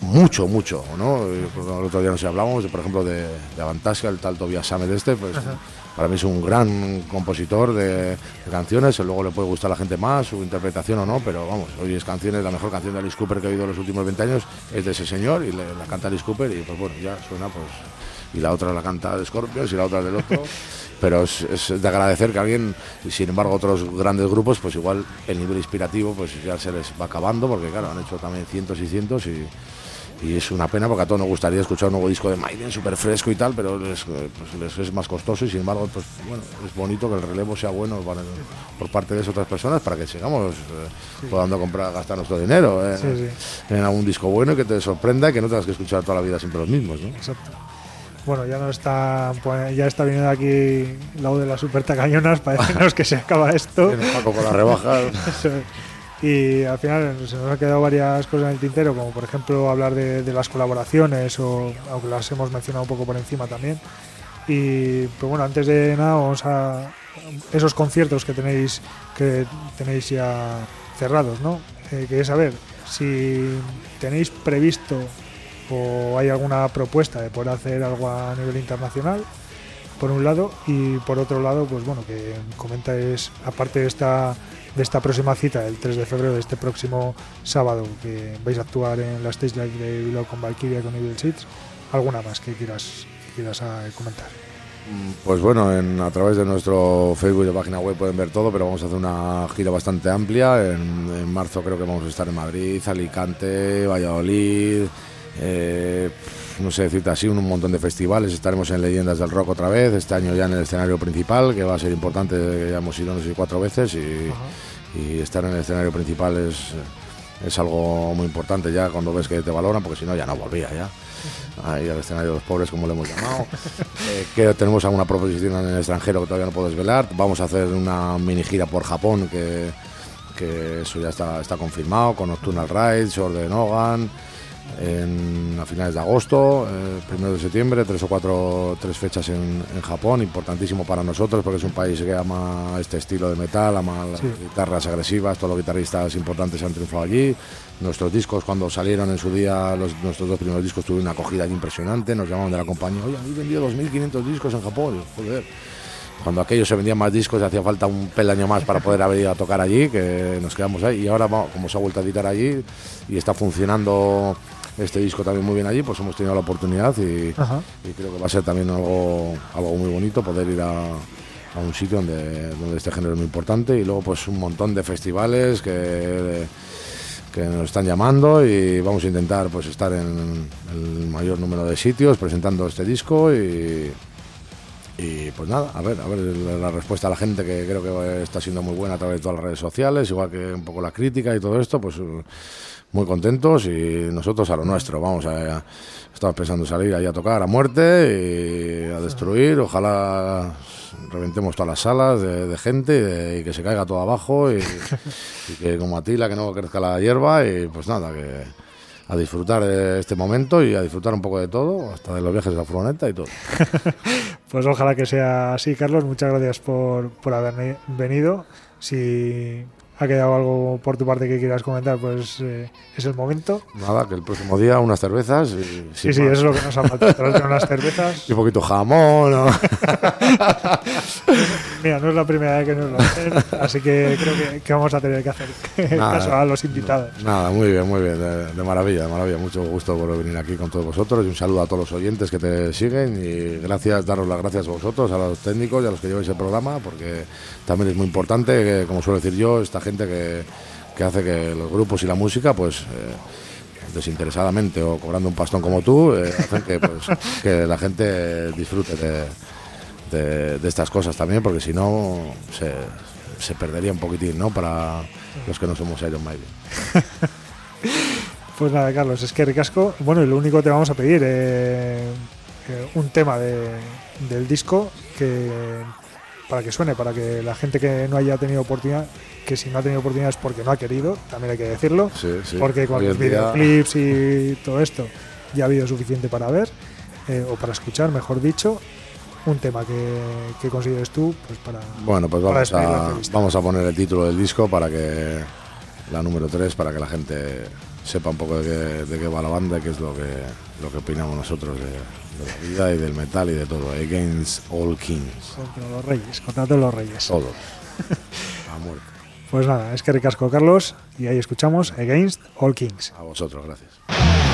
mucho, mucho, ¿no? El otro día nos hablamos, por ejemplo, de, de Avantasia, el tal Tobias Samet este, pues para mí es un gran compositor de, canciones, luego le puede gustar a la gente más, su interpretación o no, pero vamos, hoy es canciones, la mejor canción de Alice Cooper que he oído en los últimos 20 años es de ese señor y la canta Alice Cooper y pues bueno, ya suena pues... Y la otra la canta de Scorpions y la otra del otro. [laughs] pero es, de agradecer que alguien, y sin embargo otros grandes grupos, pues igual el nivel inspirativo pues ya se les va acabando, porque claro, han hecho también cientos y cientos y, es una pena porque a todos nos gustaría escuchar un nuevo disco de Maiden súper fresco y tal, pero les, pues es más costoso y sin embargo pues bueno, es bonito que el relevo sea bueno por parte de esas otras personas para que sigamos eh, podando comprar, gastar nuestro dinero eh, en algún disco bueno y que te sorprenda y que no tengas que escuchar toda la vida siempre los mismos. ¿no? Exacto. Bueno, ya no está, pues, ya está viniendo aquí lado de las super tacañonas, para que se acaba esto. con las rebajas. [laughs] y al final se nos han quedado varias cosas en el tintero, como por ejemplo hablar de, las colaboraciones, o aunque las hemos mencionado un poco por encima también. Y pues bueno, antes de nada vamos a esos conciertos que tenéis que tenéis ya cerrados, ¿no? Eh, quería saber si tenéis previsto o hay alguna propuesta de poder hacer algo a nivel internacional, por un lado, y por otro lado, pues bueno, que comentáis, aparte de esta, de esta próxima cita, el 3 de febrero, de este próximo sábado, que vais a actuar en la Stage Live de Bilbao con Valkyria con Evil Seeds, alguna más que quieras, quieras ah, comentar. Mm, pues bueno, en, a través de nuestro Facebook y página web pueden ver todo, pero vamos a hacer una gira bastante amplia. En marzo creo que vamos a estar en Madrid, Alicante, Valladolid, eh, no sé decirte así, un, montón de festivales. Estaremos en Leyendas del Rock otra vez, este año ya en el escenario principal, que va a ser importante, ya hemos ido no sé cuatro veces y, estar en el escenario principal es, es algo muy importante ya cuando ves que te valoran, porque si no ya no volvía ya. Ahí al escenario de los pobres, como le hemos llamado. [laughs] Eh, que tenemos alguna proposición en el extranjero que todavía no puedo desvelar. Vamos a hacer una mini gira por Japón, que, que eso ya está, está confirmado, con Nocturnal Rides, Orden Hogan en, a finales de agosto, eh, primero de septiembre, tres o cuatro, tres fechas en, Japón, importantísimo para nosotros porque es un país que ama este estilo de metal, ama las guitarras agresivas, todos los guitarristas importantes han triunfado allí. Nuestros discos cuando salieron en su día, los, nuestros dos primeros discos tuvieron una acogida impresionante, nos llamaban de la compañía, oye, habéis vendido 2.500 discos en Japón, joder cuando aquellos se vendían más discos hacía falta un peldaño más para poder haber ido a tocar allí, que nos quedamos ahí. Y ahora, como se ha vuelto a editar allí y está funcionando este disco también muy bien allí, pues hemos tenido la oportunidad y, creo que va a ser también algo, algo muy bonito poder ir a, un sitio donde, donde este género es muy importante y luego pues un montón de festivales que, que nos están llamando y vamos a intentar pues estar en el mayor número de sitios presentando este disco y, y pues nada, a ver, a ver la respuesta a la gente que creo que está siendo muy buena a través de todas las redes sociales, igual que un poco la crítica y todo esto, pues muy contentos y nosotros a lo nuestro. Vamos a, estamos pensando salir ahí a tocar a muerte y a destruir. Ojalá reventemos todas las salas de, gente y, que se caiga todo abajo y, que como Atila que no crezca la hierba y pues nada que a disfrutar de este momento y a disfrutar un poco de todo, hasta de los viajes de la furgoneta y todo. [laughs] pues ojalá que sea así, Carlos. Muchas gracias por, por haber venido. Si ha quedado algo por tu parte que quieras comentar, pues eh, es el momento. Nada, que el próximo día unas cervezas. Y, sí, sí, eso es lo que nos ha faltado, unas [laughs] cervezas. Y un poquito jamón. ¿no? [laughs] Mira, no es la primera vez que nos lo hacen, así que creo que, vamos a tener que hacer [laughs] caso a los invitados. Nada, muy bien, muy bien, de, maravilla, de maravilla. Mucho gusto por venir aquí con todos vosotros y un saludo a todos los oyentes que te siguen y gracias, daros las gracias a vosotros, a los técnicos y a los que lleváis el programa, porque también es muy importante, como suelo decir yo, esta gente que, hace que los grupos y la música, pues eh, desinteresadamente o cobrando un pastón como tú, eh, hacen que, pues, [laughs] que la gente disfrute de, estas cosas también, porque si no se, se, perdería un poquitín, ¿no? Para los que no somos Iron Maiden. [laughs] pues nada, Carlos, es que ricasco. Bueno, y lo único que te vamos a pedir, eh, un tema del disco que para que suene, para que la gente que no haya tenido oportunidad, que si no ha tenido oportunidad es porque no ha querido, también hay que decirlo, porque con los videoclips y todo esto ya ha habido suficiente para ver, eh, o para escuchar, mejor dicho, un tema que, que consideres tú pues para... Bueno, pues vamos, a, vamos a poner el título del disco para que la número 3, para que la gente sepa un poco de qué, de qué va la banda qué es lo que, lo que opinamos nosotros de, de la vida y del metal y de todo. Against all kings. Contra los reyes, contra todos los reyes. Todos. [laughs] A muerte. Pues nada, es que ricasco Carlos y ahí escuchamos Against All Kings. A vosotros, gracias.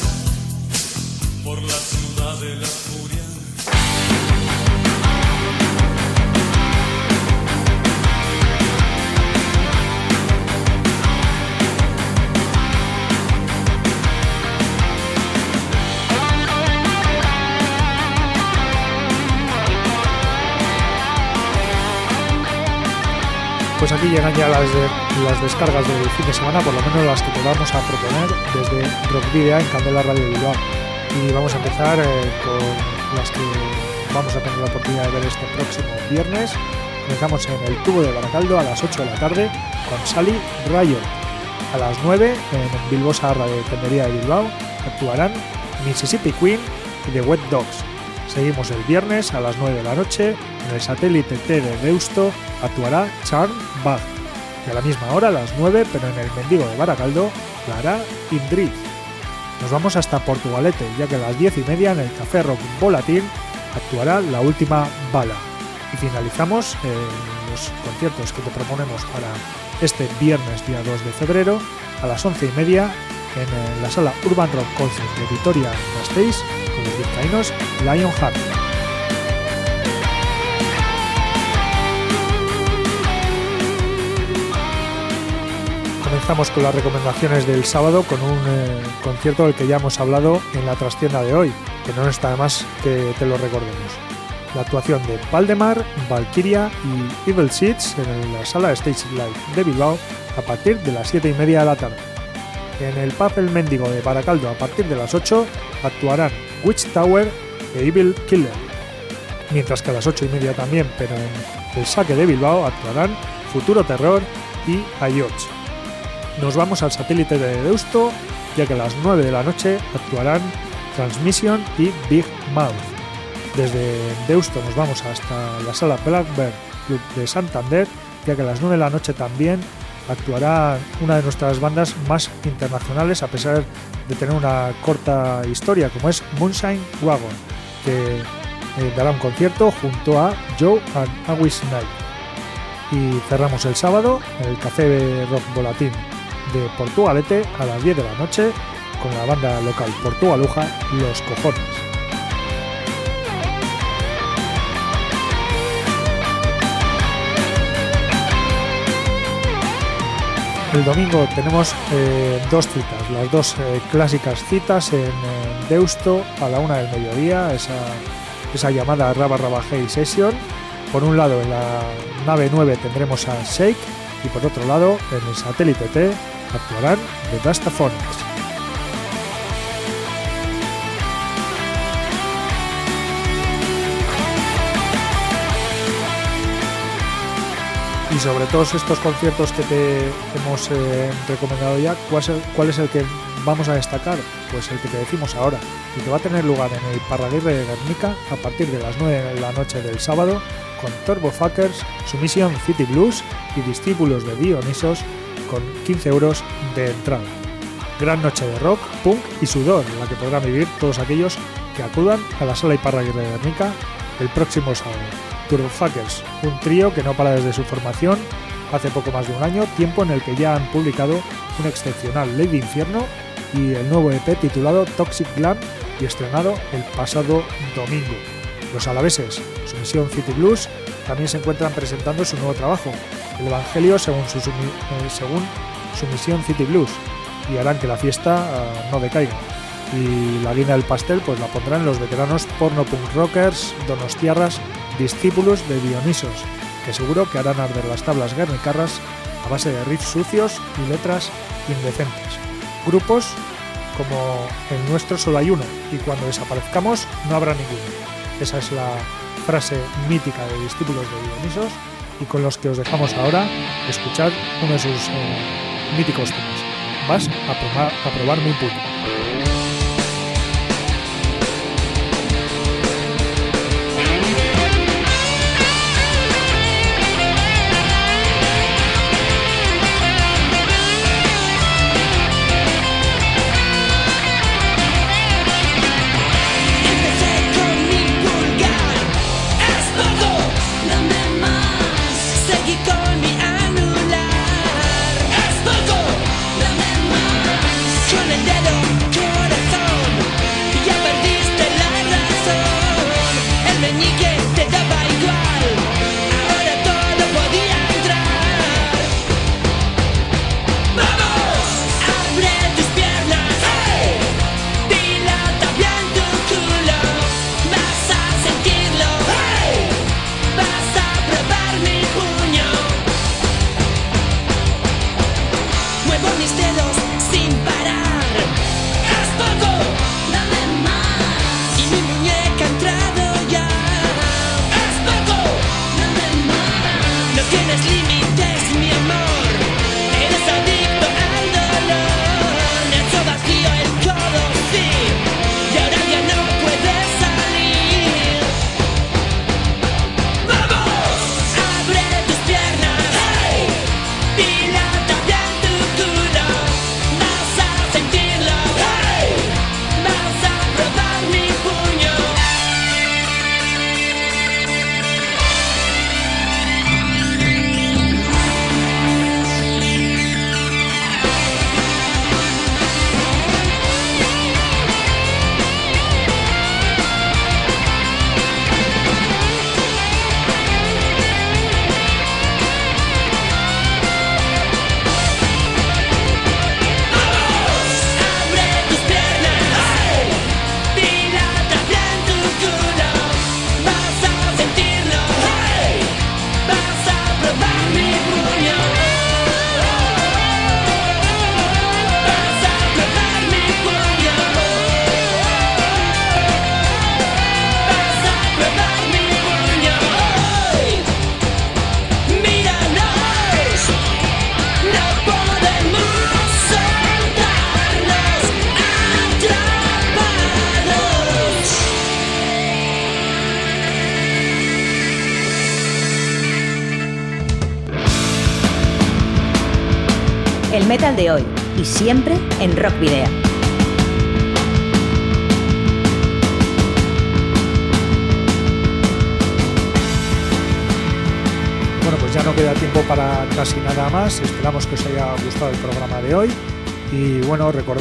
Aquí llegan ya las, las descargas del fin de semana, por lo menos las que te vamos a proponer desde Rock Video en Candela Radio Bilbao. Y vamos a empezar eh, con las que vamos a tener la oportunidad de ver este próximo viernes. Comenzamos en el tubo de Baracaldo a las 8 de la tarde con Sally Rayo. A las 9 en Bilbosa Radio Tendería de Bilbao actuarán Mississippi Queen y The Wet Dogs. Seguimos el viernes a las 9 de la noche en el satélite T de Deusto actuará Charm Bag. Y a la misma hora, a las 9, pero en el Mendigo de Baracaldo, la hará Indrid. Nos vamos hasta Portugalete, ya que a las 10 y media en el Café Rock Volatín actuará La Última Bala. Y finalizamos eh, los conciertos que te proponemos para este viernes día 2 de febrero a las 11 y media en eh, la sala Urban Rock Concert de Vitoria-Gasteiz con los vizcaínos Lionheart. Comenzamos con las recomendaciones del sábado con un eh, concierto del que ya hemos hablado en la trastienda de hoy, que no está de más que te lo recordemos. La actuación de Valdemar, Valkyria y Evil Seeds en la sala Stage Live de Bilbao a partir de las 7 y media de la tarde. En el pub El Mendigo de Baracaldo a partir de las 8 actuarán Witch Tower e Evil Killer. Mientras que a las 8 y media también, pero en el saque de Bilbao actuarán Futuro Terror y Ayoch nos vamos al satélite de Deusto, ya que a las 9 de la noche actuarán Transmission y Big Mouth. Desde Deusto nos vamos hasta la sala Blackbird Club de Santander, ya que a las 9 de la noche también actuará una de nuestras bandas más internacionales, a pesar de tener una corta historia, como es Moonshine Wagon, que eh, dará un concierto junto a Joe and Awis Night. Y cerramos el sábado el Café Rock Volatín de Portugalete a las 10 de la noche con la banda local portugaluja Los Cojones. El domingo tenemos eh, dos citas, las dos eh, clásicas citas en Deusto a la una del mediodía, esa, llamada Raba Raba Hey Session. Por un lado, en la nave 9 tendremos a Shake y por otro lado, en el satélite T actuarán The Dastaphonics. Y sobre todos estos conciertos que te hemos eh, recomendado ya, ¿cuál es, el, que vamos a destacar? Pues el que te decimos ahora, y que va a tener lugar en el Parraguirre de Guernica a partir de las 9 de la noche del sábado con Turbo Fuckers, Sumisión City Blues y discípulos de Dionisos con 15 euros de entrada. Gran noche de rock, punk y sudor, la que podrán vivir todos aquellos que acudan a la sala Iparraguirre de Guernica el próximo sábado. Turbofuckers, un trío que no para desde su formación hace poco más de un año, tiempo en el que ya han publicado un excepcional Ley de Infierno y el nuevo EP titulado Toxic Glam y estrenado el pasado domingo. Los alaveses, su misión City Blues, también se encuentran presentando su nuevo trabajo, el Evangelio según su, eh, misión City Blues y harán que la fiesta ah, no decaiga. Y la guinda del pastel pues la pondrán los veteranos porno punk rockers, donostiarras, discípulos de Dionisos, que seguro que harán arder las tablas guernicarras a base de riffs sucios y letras indecentes. Grupos como el nuestro solo hay uno y cuando desaparezcamos no habrá ninguno. Esa es la frase mítica de discípulos de Dionisos y con los que os dejamos ahora escuchar uno de sus eh, míticos temas. Vas a probar, a probar mi puño.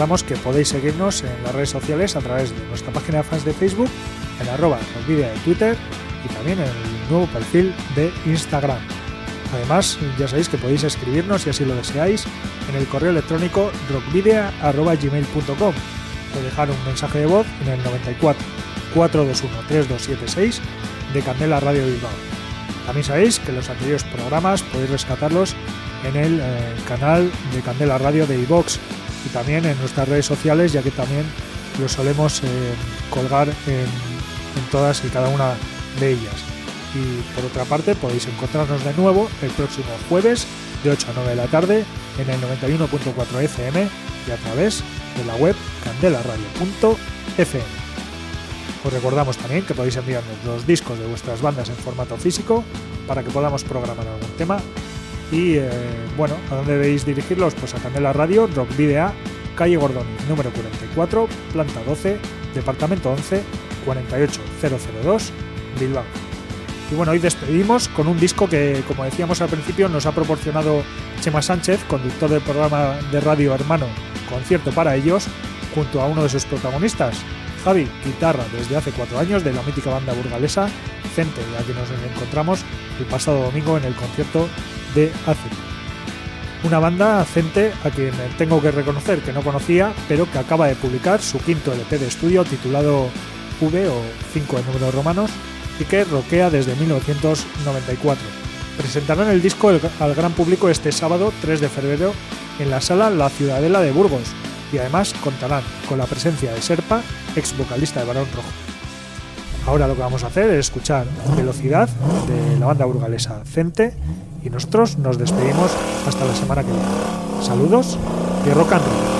Recordamos que podéis seguirnos en las redes sociales a través de nuestra página de fans de Facebook, en arroba rockvidea de Twitter y también en el nuevo perfil de Instagram. Además, ya sabéis que podéis escribirnos, si así lo deseáis, en el correo electrónico rockvidea.gmail.com o dejar un mensaje de voz en el 94 421 3276 de Candela Radio Bilbao. También sabéis que los anteriores programas podéis rescatarlos en el eh, canal de Candela Radio de iVox también en nuestras redes sociales, ya que también los solemos eh, colgar en, en todas y cada una de ellas. Y por otra parte, podéis encontrarnos de nuevo el próximo jueves de 8 a 9 de la tarde en el 91.4 FM y a través de la web candelaradio.fm. Os recordamos también que podéis enviarnos los discos de vuestras bandas en formato físico para que podamos programar algún tema. Y eh, bueno, ¿a dónde debéis dirigirlos? Pues a Candela Radio, Rock Video, calle Gordoni, número 44, planta 12, departamento 11, 48002, Bilbao. Y bueno, hoy despedimos con un disco que, como decíamos al principio, nos ha proporcionado Chema Sánchez, conductor del programa de radio hermano Concierto para ellos, junto a uno de sus protagonistas, Javi, guitarra desde hace cuatro años de la mítica banda burgalesa Cente, a quien nos encontramos el pasado domingo en el concierto de ACI. Una banda Cente a quien tengo que reconocer que no conocía, pero que acaba de publicar su quinto LP de estudio titulado V o 5 en números romanos y que roquea desde 1994. Presentarán el disco al gran público este sábado 3 de febrero en la sala La Ciudadela de Burgos y además contarán con la presencia de Serpa, ex vocalista de Barón Rojo. Ahora lo que vamos a hacer es escuchar Velocidad de la banda burgalesa Cente y nosotros nos despedimos hasta la semana que viene. Saludos y rock and roll.